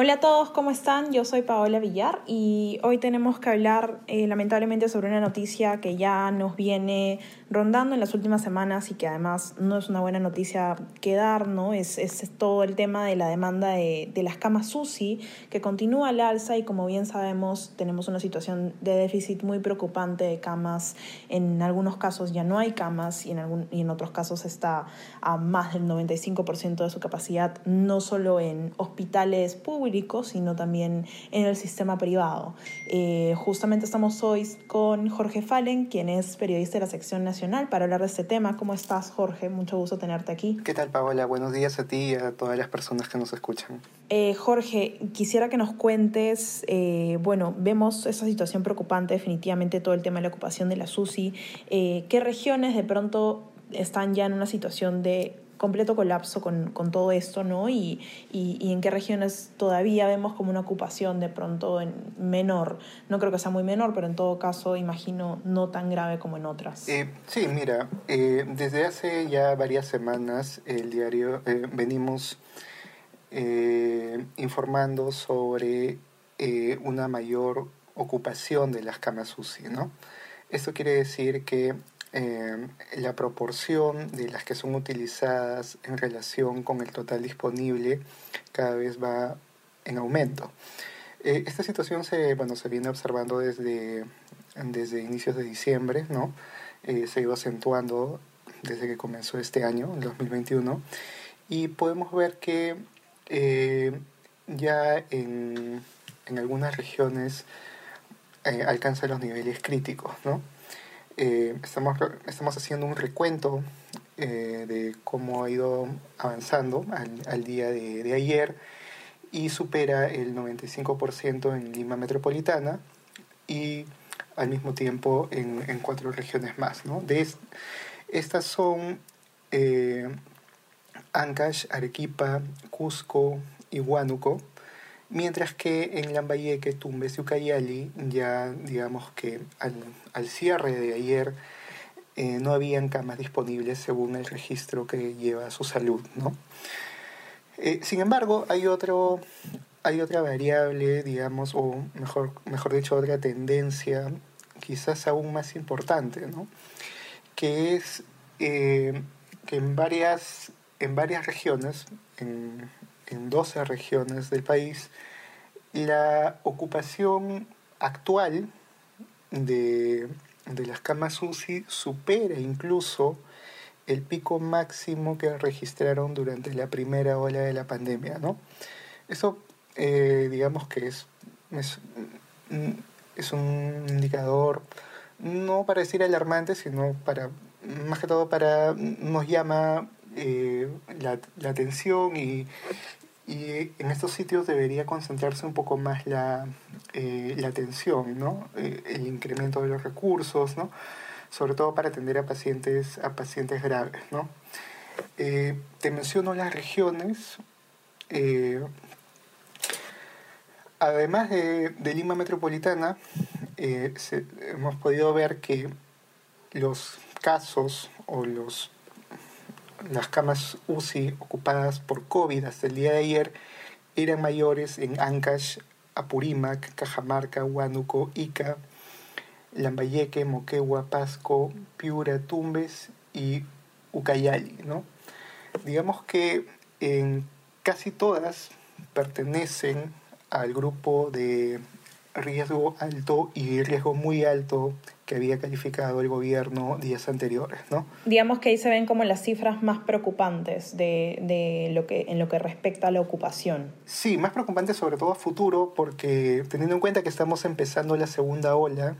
Hola a todos, ¿cómo están? Yo soy Paola Villar y hoy tenemos que hablar eh, lamentablemente sobre una noticia que ya nos viene rondando en las últimas semanas y que además no es una buena noticia que dar, ¿no? Es, es todo el tema de la demanda de, de las camas SUSI que continúa al alza y como bien sabemos tenemos una situación de déficit muy preocupante de camas. En algunos casos ya no hay camas y en, algún, y en otros casos está a más del 95% de su capacidad, no solo en hospitales públicos, sino también en el sistema privado. Eh, justamente estamos hoy con Jorge Fallen, quien es periodista de la sección nacional, para hablar de este tema. ¿Cómo estás, Jorge? Mucho gusto tenerte aquí. ¿Qué tal, Paola? Buenos días a ti y a todas las personas que nos escuchan. Eh, Jorge, quisiera que nos cuentes, eh, bueno, vemos esa situación preocupante, definitivamente todo el tema de la ocupación de la SUSI. ¿Qué regiones de pronto están ya en una situación de completo colapso con, con todo esto, ¿no? Y, y, y, en qué regiones todavía vemos como una ocupación de pronto en menor. No creo que sea muy menor, pero en todo caso imagino no tan grave como en otras. Eh, sí, mira, eh, desde hace ya varias semanas el diario eh, venimos eh, informando sobre eh, una mayor ocupación de las camas UCI, ¿no? Esto quiere decir que eh, la proporción de las que son utilizadas en relación con el total disponible cada vez va en aumento. Eh, esta situación se, bueno, se viene observando desde, desde inicios de diciembre, ¿no? Eh, se ido acentuando desde que comenzó este año, el 2021, y podemos ver que eh, ya en, en, algunas regiones alcanza los niveles críticos, ¿no? Eh, estamos, estamos haciendo un recuento eh, de cómo ha ido avanzando al, día de, ayer y supera el 95% en Lima Metropolitana y al mismo tiempo en, cuatro regiones más. ¿no? De est estas son eh, Ancash, Arequipa, Cusco y Huánuco Mientras que en Lambayeque, Tumbes y Ucayali, ya digamos que al, al cierre de ayer eh, no habían camas disponibles según el registro que lleva su salud, ¿no? Eh, sin embargo, hay, otro, hay otra variable, digamos, o mejor, mejor dicho, otra tendencia quizás aún más importante, ¿no? Que es eh, que en varias, en varias regiones, en, en 12 regiones del país, la ocupación actual de, de las camas UCI supera incluso el pico máximo que registraron durante la primera ola de la pandemia, ¿no? Eso, eh, digamos que es, es, es, un indicador no para decir alarmante, sino para, más que todo para, nos llama eh, la, atención y, y en estos sitios debería concentrarse un poco más la, eh, la atención, ¿no? Eh, el incremento de los recursos, ¿no? sobre todo para atender a pacientes, a pacientes graves. ¿no? Eh, te menciono las regiones. Además de, Lima Metropolitana, hemos podido ver que los casos o los las camas UCI ocupadas por COVID hasta el día de ayer eran mayores en Ancash, Apurímac, Cajamarca, Huánuco, Ica, Lambayeque, Moquegua, Pasco, Piura, Tumbes y Ucayali. ¿no? Digamos que en casi todas pertenecen al grupo de riesgo alto y riesgo muy alto que había calificado el gobierno días anteriores, ¿no? Digamos que ahí se ven como las cifras más preocupantes de, de lo que, en lo que respecta a la ocupación. Sí, más preocupantes sobre todo a futuro, porque teniendo en cuenta que estamos empezando la segunda ola,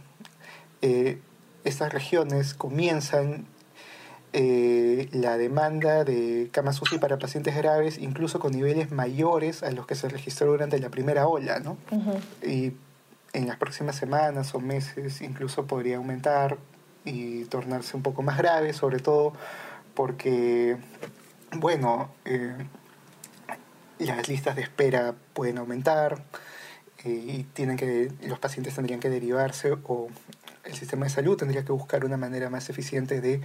eh, estas regiones comienzan eh, la demanda de camas UCI para pacientes graves, incluso con niveles mayores a los que se registró durante la primera ola, ¿no? Uh -huh. Y en las próximas semanas o meses incluso podría aumentar y tornarse un poco más grave, sobre todo porque, bueno, eh, las listas de espera pueden aumentar eh, y tienen que, los pacientes tendrían que derivarse o el sistema de salud tendría que buscar una manera más eficiente de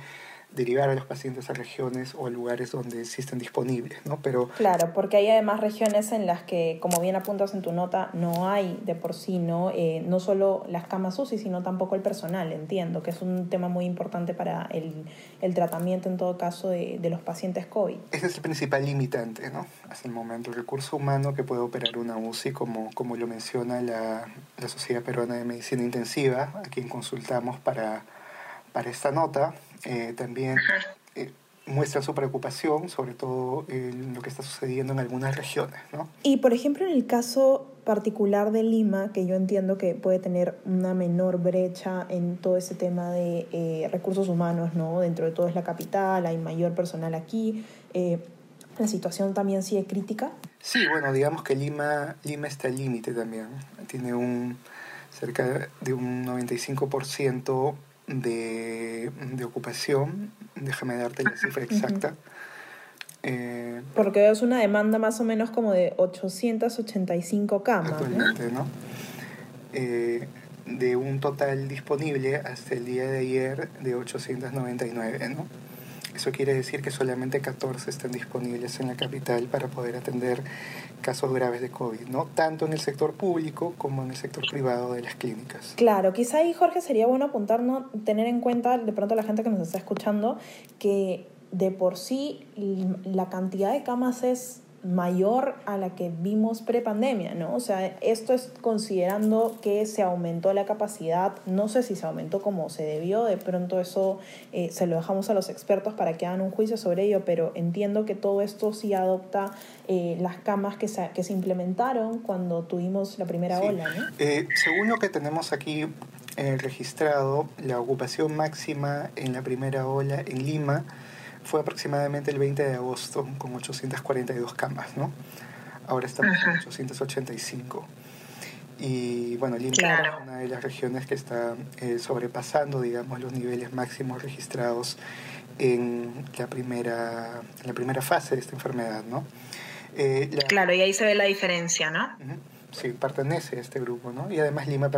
derivar a los pacientes a regiones o a lugares donde existen disponibles, ¿no? Pero claro, porque hay además regiones en las que, como bien apuntas en tu nota, no hay de por sí, ¿no? Eh, no solo las camas UCI, sino tampoco el personal, entiendo, que es un tema muy importante para el, el tratamiento en todo caso de, de, los pacientes COVID. Ese es el principal limitante, ¿no? Hasta el momento, el recurso humano que puede operar una UCI, como, como lo menciona la, la Sociedad Peruana de Medicina Intensiva, a quien consultamos para, para esta nota, eh, también eh, muestra su preocupación, sobre todo en lo que está sucediendo en algunas regiones. ¿no? Y por ejemplo, en el caso particular de Lima, que yo entiendo que puede tener una menor brecha en todo ese tema de eh, recursos humanos, ¿no? Dentro de todo es la capital, hay mayor personal aquí. ¿La situación también sigue crítica? Sí, bueno, digamos que Lima, Lima está al límite también. Tiene un cerca de un 95% de, de ocupación, déjame darte la cifra exacta. Eh, Porque es una demanda más o menos como de 885 camas. Actualmente, ¿no? Eh, de un total disponible hasta el día de ayer de 899, ¿no? Eso quiere decir que solamente 14 están disponibles en la capital para poder atender casos graves de COVID, ¿no? Tanto en el sector público como en el sector privado de las clínicas. Claro, quizá ahí, Jorge, sería bueno apuntar, ¿no? tener en cuenta de pronto la gente que nos está escuchando que de por sí la cantidad de camas es mayor a la que vimos pre-pandemia, ¿no? O sea, esto es considerando que se aumentó la capacidad, no sé si se aumentó como se debió, de pronto eso eh, se lo dejamos a los expertos para que hagan un juicio sobre ello, pero entiendo que todo esto sí adopta eh, las camas que se, que se implementaron cuando tuvimos la primera ola, ¿no? Eh, según lo que tenemos aquí registrado, la ocupación máxima en la primera ola en Lima fue aproximadamente el 20 de agosto con 842 camas, ¿no? Ahora estamos en 885. Y bueno, Lima es una de las regiones que está eh, sobrepasando, digamos, los niveles máximos registrados en la primera, en la primera fase de esta enfermedad, ¿no? Eh, claro, y ahí se ve la diferencia, ¿no? Sí, pertenece a este grupo, ¿no? Y además Lima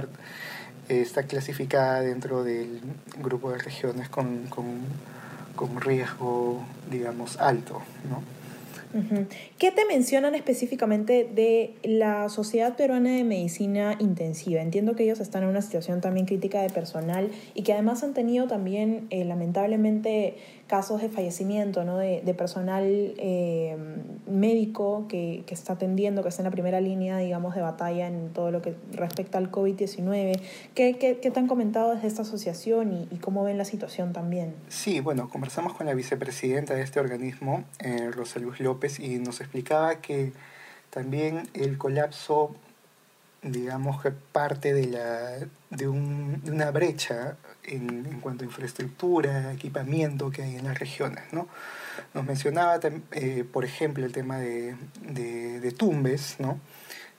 está clasificada dentro del grupo de regiones con, con con riesgo, digamos, alto, ¿no? ¿Qué te mencionan específicamente de la Sociedad Peruana de Medicina Intensiva? Entiendo que ellos están en una situación también crítica de personal y que además han tenido también, eh, lamentablemente, casos de fallecimiento ¿no? de, de personal eh, médico que, que, está atendiendo, que está en la primera línea, digamos, de batalla en todo lo que respecta al COVID-19. ¿Qué, ¿Qué, qué, te han comentado desde esta asociación y, cómo ven la situación también? Sí, bueno, conversamos con la vicepresidenta de este organismo, eh, Rosa Luz López, y nos explicaba que también el colapso digamos que parte de, la, de, un, de una brecha en, en, cuanto a infraestructura, equipamiento que hay en las regiones. ¿no? Nos mencionaba, eh, por ejemplo, el tema de, de, de Tumbes. ¿no?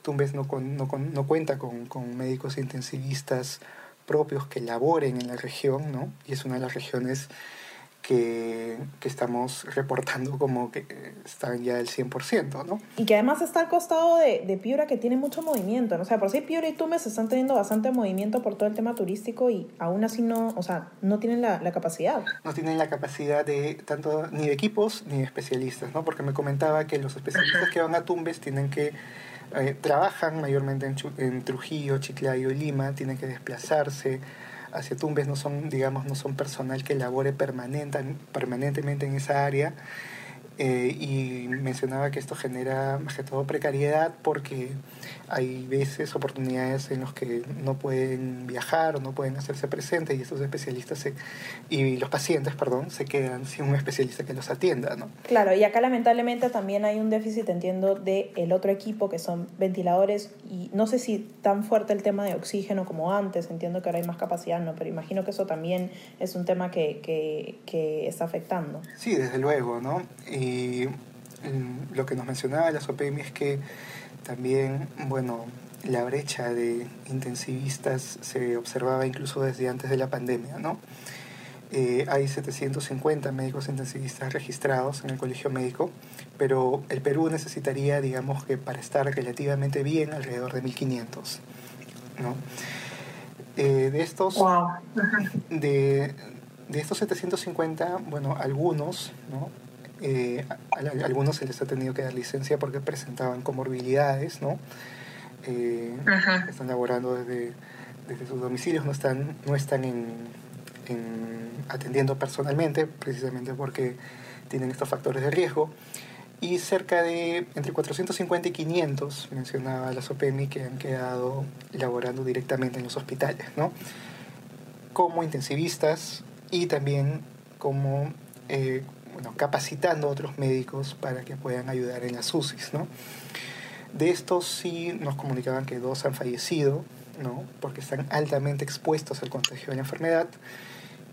Tumbes no, con, no, con, no cuenta con, con, médicos intensivistas propios que laboren en la región, ¿no? y es una de las regiones que, que, estamos reportando como que están ya del 100%, ¿no? Y que además está al costado de, de Piura, que tiene mucho movimiento, ¿no? O sea, por si Piura y Tumbes están teniendo bastante movimiento por todo el tema turístico y aún así no, o sea, no tienen la, la capacidad. No tienen la capacidad de tanto ni de equipos ni de especialistas, ¿no? Porque me comentaba que los especialistas que van a Tumbes tienen que eh, trabajan mayormente en, en Trujillo, Chiclayo y Lima, tienen que desplazarse hacia Tumbes no son, digamos, no son personal que labore permanente, permanentemente en esa área. Eh, y mencionaba que esto genera más que todo precariedad porque hay veces, oportunidades en las que no pueden viajar o no pueden hacerse presentes y estos especialistas se, y los pacientes, perdón, se quedan sin un especialista que los atienda, ¿no? Claro, y acá lamentablemente también hay un déficit, entiendo, del el otro equipo que son ventiladores y no sé si tan fuerte el tema de oxígeno como antes, entiendo que ahora hay más capacidad, ¿no? Pero imagino que eso también es un tema que, que, que está afectando. Sí, desde luego, ¿no? Y y mm, lo que nos mencionaba la SOPEMI es que también, bueno, la brecha de intensivistas se observaba incluso desde antes de la pandemia, ¿no? eh, hay 750 médicos intensivistas registrados en el colegio médico, pero el Perú necesitaría, digamos que para estar relativamente bien, alrededor de 1500. ¿no? Eh, de estos de, de, estos 750 bueno algunos ¿no? Eh, a, algunos se les ha tenido que dar licencia porque presentaban comorbilidades no están laborando desde, desde sus domicilios no están no están en atendiendo personalmente, precisamente porque tienen estos factores de riesgo. Y cerca de entre 450 y 500, mencionaba la SOPEMI, que han quedado laborando directamente en los hospitales, ¿no? como intensivistas y también como eh, bueno, capacitando a otros médicos para que puedan ayudar en las UCIs. ¿no? De estos sí nos comunicaban que dos han fallecido, ¿no? porque están altamente expuestos al contagio de la enfermedad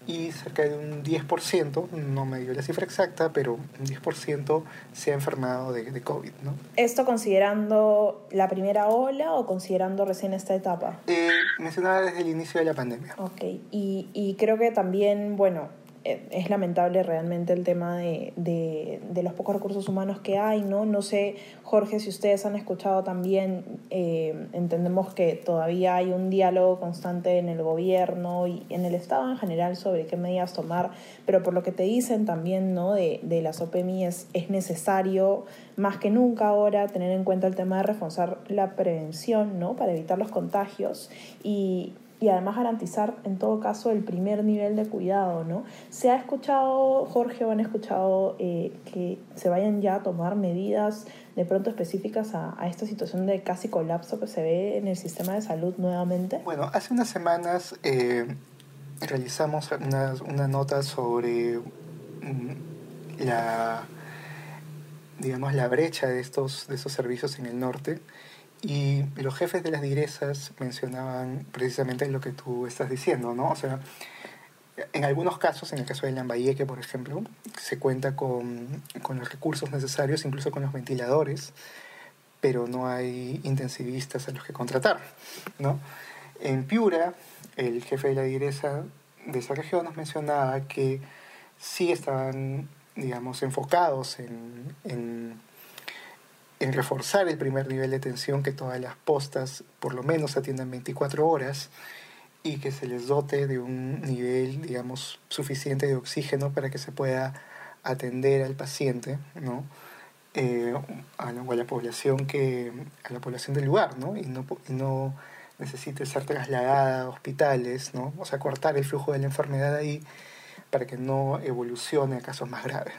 y cerca de un 10%, no me dio la cifra exacta, pero un 10% se ha enfermado de, de, COVID. ¿no? ¿Esto considerando la primera ola o considerando recién esta etapa? Eh, mencionaba desde el inicio de la pandemia. Ok, y, y creo que también, bueno, es lamentable realmente el tema de, de, de, los pocos recursos humanos que hay, ¿no? No sé, Jorge, si ustedes han escuchado también, eh, entendemos que todavía hay un diálogo constante en el gobierno y en el Estado en general sobre qué medidas tomar, pero por lo que te dicen también, ¿no? De, de las OPMI es, es necesario más que nunca ahora tener en cuenta el tema de reforzar la prevención, ¿no? Para evitar los contagios y, y además garantizar en todo caso el primer nivel de cuidado, ¿no? ¿Se ha escuchado, Jorge, o han escuchado eh, que se vayan ya a tomar medidas de pronto específicas a, esta situación de casi colapso que se ve en el sistema de salud nuevamente? Bueno, hace unas semanas eh, realizamos una, una, nota sobre mm, la, digamos, la brecha de estos, de estos servicios en el norte y los jefes de las digresas mencionaban precisamente lo que tú estás diciendo, ¿no? O sea, en algunos casos, en el caso de Lambayeque, por ejemplo, se cuenta con, con los recursos necesarios, incluso con los ventiladores, pero no hay intensivistas a los que contratar, ¿no? En Piura, el jefe de la digresa de esa región nos mencionaba que sí estaban, digamos, enfocados en, en en reforzar el primer nivel de atención, que todas las postas por lo menos atiendan 24 horas y que se les dote de un nivel, digamos, suficiente de oxígeno para que se pueda atender al paciente, ¿no? Eh, a, la, a, la, población que a la población del lugar, ¿no? Y no, no necesite ser trasladada a hospitales, ¿no? O sea, cortar el flujo de la enfermedad ahí para que no evolucione a casos más graves.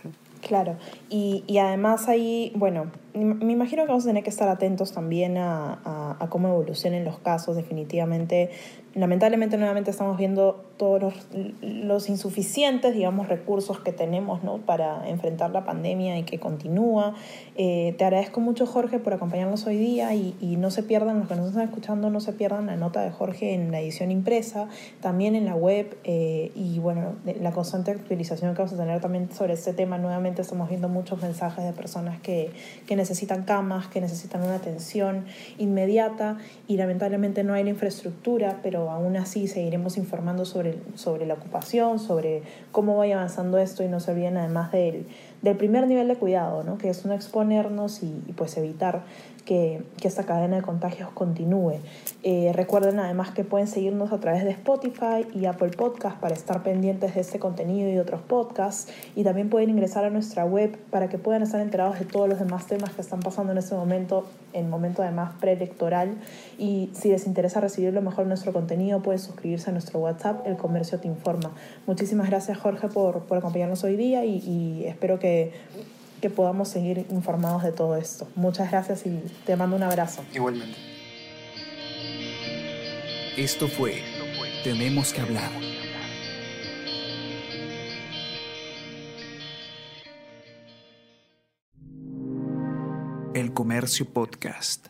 Claro, y, y, además ahí, bueno, me imagino que vamos a tener que estar atentos también a, a, a cómo evolucionen los casos, definitivamente lamentablemente nuevamente estamos viendo todos los, los, insuficientes, digamos, recursos que tenemos ¿no? para enfrentar la pandemia y que continúa. Eh, te agradezco mucho, Jorge, por acompañarnos hoy día y, y, no se pierdan, los que nos están escuchando, no se pierdan la nota de Jorge en la edición impresa, también en la web eh, y, bueno, la constante actualización que vamos a tener también sobre este tema. Nuevamente estamos viendo muchos mensajes de personas que, que necesitan camas, que necesitan una atención inmediata y lamentablemente no hay la infraestructura, pero aún así seguiremos informando sobre, sobre la ocupación, sobre cómo vaya avanzando esto y no se olviden además del, del primer nivel de cuidado, ¿no? que es no exponernos y, y pues evitar que, que, esta cadena de contagios continúe. Eh, recuerden además que pueden seguirnos a través de Spotify y Apple Podcast para estar pendientes de este contenido y otros podcasts. Y también pueden ingresar a nuestra web para que puedan estar enterados de todos los demás temas que están pasando en este momento, en momento además preelectoral. Y si les interesa recibir lo mejor nuestro contenido, pueden suscribirse a nuestro WhatsApp, El Comercio Te Informa. Muchísimas gracias Jorge por, por acompañarnos hoy día y, y espero que que podamos seguir informados de todo esto. Muchas gracias y te mando un abrazo. Igualmente. Esto fue Tenemos que hablar. El Comercio Podcast.